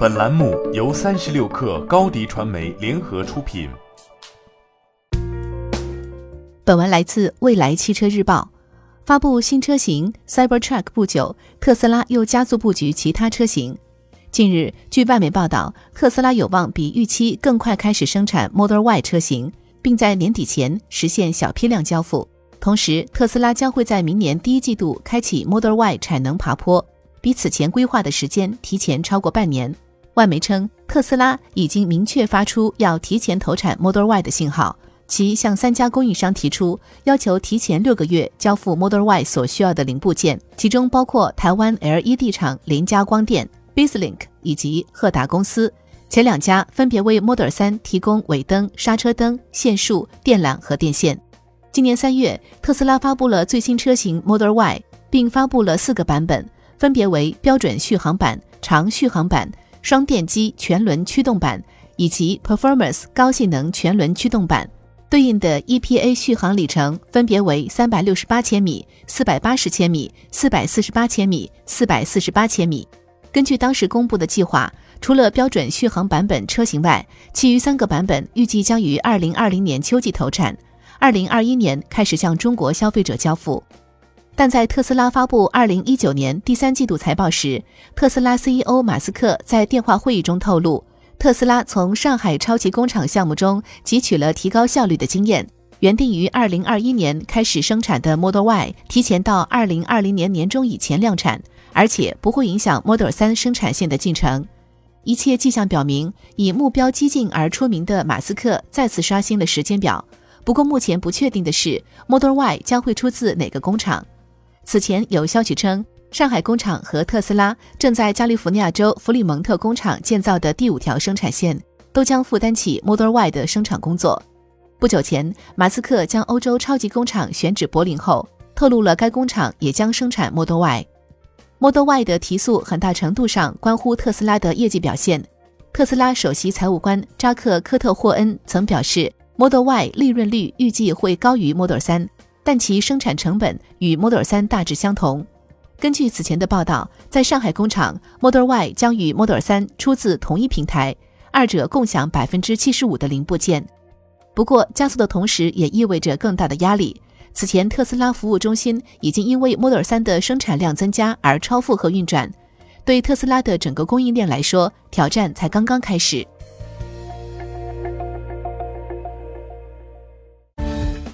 本栏目由三十六氪高低传媒联合出品。本文来自未来汽车日报。发布新车型 Cybertruck 不久，特斯拉又加速布局其他车型。近日，据外媒报道，特斯拉有望比预期更快开始生产 Model Y 车型，并在年底前实现小批量交付。同时，特斯拉将会在明年第一季度开启 Model Y 产能爬坡，比此前规划的时间提前超过半年。外媒称，特斯拉已经明确发出要提前投产 Model Y 的信号，其向三家供应商提出要求，提前六个月交付 Model Y 所需要的零部件，其中包括台湾 LED 厂联家光电、BizLink 以及赫达公司。前两家分别为 Model 3提供尾灯、刹车灯、线束、电缆和电线。今年三月，特斯拉发布了最新车型 Model Y，并发布了四个版本，分别为标准续航版、长续航版。双电机全轮驱动版以及 Performance 高性能全轮驱动版，对应的 EPA 续航里程分别为三百六十八千米、四百八十千米、四百四十八千米、四百四十八千米。根据当时公布的计划，除了标准续航版本车型外，其余三个版本预计将于二零二零年秋季投产，二零二一年开始向中国消费者交付。但在特斯拉发布二零一九年第三季度财报时，特斯拉 CEO 马斯克在电话会议中透露，特斯拉从上海超级工厂项目中汲取了提高效率的经验，原定于二零二一年开始生产的 Model Y 提前到二零二零年年中以前量产，而且不会影响 Model 三生产线的进程。一切迹象表明，以目标激进而出名的马斯克再次刷新了时间表。不过，目前不确定的是，Model Y 将会出自哪个工厂。此前有消息称，上海工厂和特斯拉正在加利福尼亚州弗里蒙特工厂建造的第五条生产线都将负担起 Model Y 的生产工作。不久前，马斯克将欧洲超级工厂选址柏林后，透露了该工厂也将生产 Model Y。Model Y 的提速很大程度上关乎特斯拉的业绩表现。特斯拉首席财务官扎克·科特霍恩曾表示，Model Y 利润率预计会高于 Model 3。但其生产成本与 Model 3大致相同。根据此前的报道，在上海工厂，Model Y 将与 Model 3出自同一平台，二者共享百分之七十五的零部件。不过，加速的同时也意味着更大的压力。此前，特斯拉服务中心已经因为 Model 3的生产量增加而超负荷运转。对特斯拉的整个供应链来说，挑战才刚刚开始。